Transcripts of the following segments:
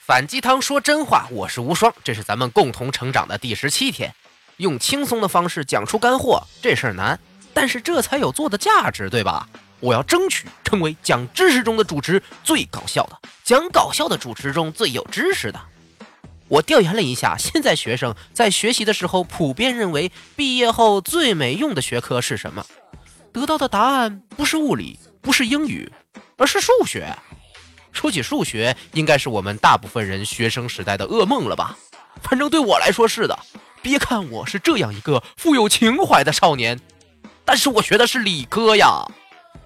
反鸡汤说真话，我是无双，这是咱们共同成长的第十七天。用轻松的方式讲出干货，这事儿难，但是这才有做的价值，对吧？我要争取成为讲知识中的主持最搞笑的，讲搞笑的主持中最有知识的。我调研了一下，现在学生在学习的时候普遍认为毕业后最没用的学科是什么？得到的答案不是物理，不是英语，而是数学。说起数学，应该是我们大部分人学生时代的噩梦了吧？反正对我来说是的。别看我是这样一个富有情怀的少年，但是我学的是理科呀。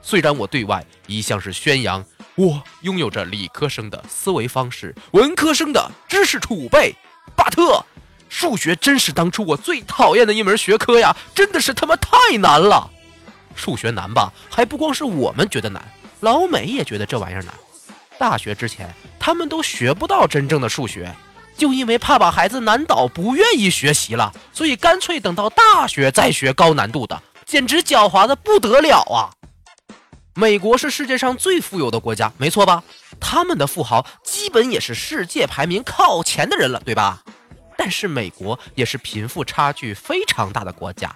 虽然我对外一向是宣扬我拥有着理科生的思维方式、文科生的知识储备，巴特，数学真是当初我最讨厌的一门学科呀！真的是他妈太难了。数学难吧？还不光是我们觉得难，老美也觉得这玩意儿难。大学之前，他们都学不到真正的数学，就因为怕把孩子难倒，不愿意学习了，所以干脆等到大学再学高难度的，简直狡猾的不得了啊！美国是世界上最富有的国家，没错吧？他们的富豪基本也是世界排名靠前的人了，对吧？但是美国也是贫富差距非常大的国家，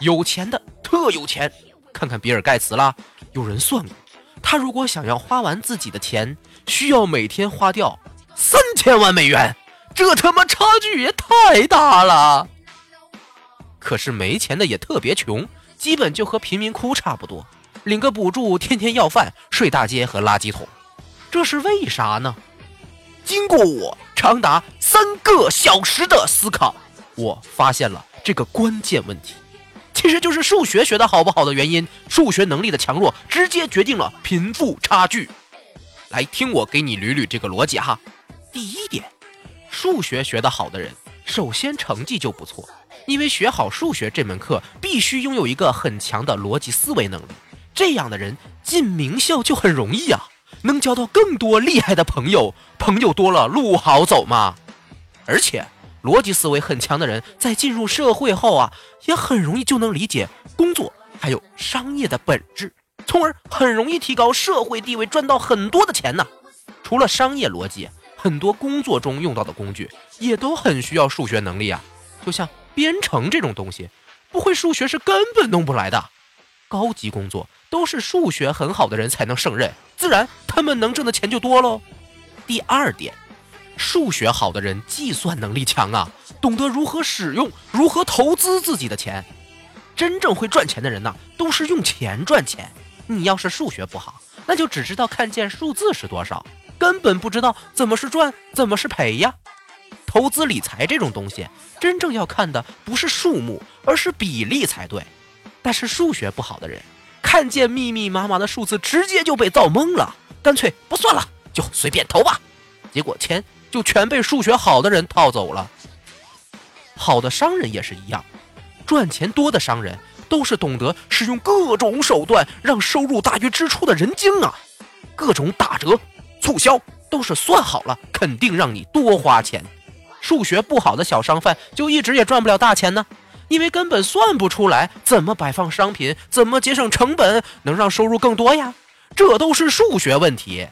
有钱的特有钱，看看比尔盖茨啦，有人算过。他如果想要花完自己的钱，需要每天花掉三千万美元，这他妈差距也太大了。可是没钱的也特别穷，基本就和贫民窟差不多，领个补助，天天要饭，睡大街和垃圾桶。这是为啥呢？经过我长达三个小时的思考，我发现了这个关键问题。其实就是数学学的好不好的原因，数学能力的强弱直接决定了贫富差距。来听我给你捋捋这个逻辑哈。第一点，数学学得好的人，首先成绩就不错，因为学好数学这门课必须拥有一个很强的逻辑思维能力。这样的人进名校就很容易啊，能交到更多厉害的朋友，朋友多了路好走嘛。而且。逻辑思维很强的人，在进入社会后啊，也很容易就能理解工作还有商业的本质，从而很容易提高社会地位，赚到很多的钱呢。除了商业逻辑，很多工作中用到的工具也都很需要数学能力啊。就像编程这种东西，不会数学是根本弄不来的。高级工作都是数学很好的人才能胜任，自然他们能挣的钱就多喽。第二点。数学好的人计算能力强啊，懂得如何使用、如何投资自己的钱。真正会赚钱的人呐，都是用钱赚钱。你要是数学不好，那就只知道看见数字是多少，根本不知道怎么是赚，怎么是赔呀。投资理财这种东西，真正要看的不是数目，而是比例才对。但是数学不好的人，看见密密麻麻的数字，直接就被造懵了，干脆不算了，就随便投吧。结果钱。就全被数学好的人套走了。好的商人也是一样，赚钱多的商人都是懂得使用各种手段让收入大于支出的人精啊！各种打折、促销都是算好了，肯定让你多花钱。数学不好的小商贩就一直也赚不了大钱呢，因为根本算不出来怎么摆放商品，怎么节省成本，能让收入更多呀？这都是数学问题。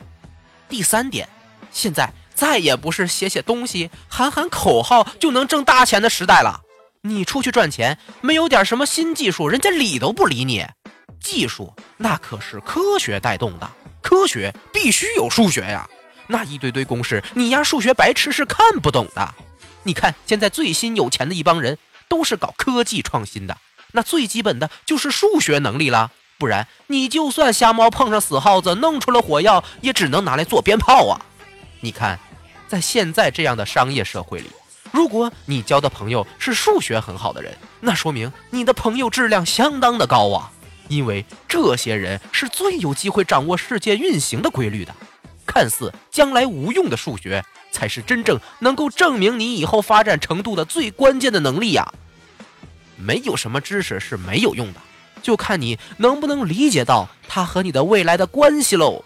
第三点，现在。再也不是写写东西、喊喊口号就能挣大钱的时代了。你出去赚钱，没有点什么新技术，人家理都不理你。技术那可是科学带动的，科学必须有数学呀。那一堆堆公式，你丫数学白痴是看不懂的。你看现在最新有钱的一帮人，都是搞科技创新的，那最基本的就是数学能力啦。不然你就算瞎猫碰上死耗子，弄出了火药，也只能拿来做鞭炮啊。你看，在现在这样的商业社会里，如果你交的朋友是数学很好的人，那说明你的朋友质量相当的高啊！因为这些人是最有机会掌握世界运行的规律的。看似将来无用的数学，才是真正能够证明你以后发展程度的最关键的能力呀！没有什么知识是没有用的，就看你能不能理解到它和你的未来的关系喽。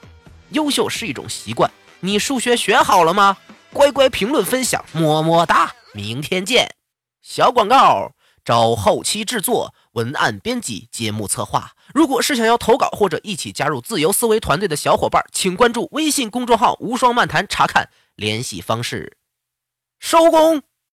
优秀是一种习惯。你数学学好了吗？乖乖评论分享，么么哒！明天见。小广告：找后期制作、文案编辑、节目策划。如果是想要投稿或者一起加入自由思维团队的小伙伴，请关注微信公众号“无双漫谈”，查看联系方式：收工。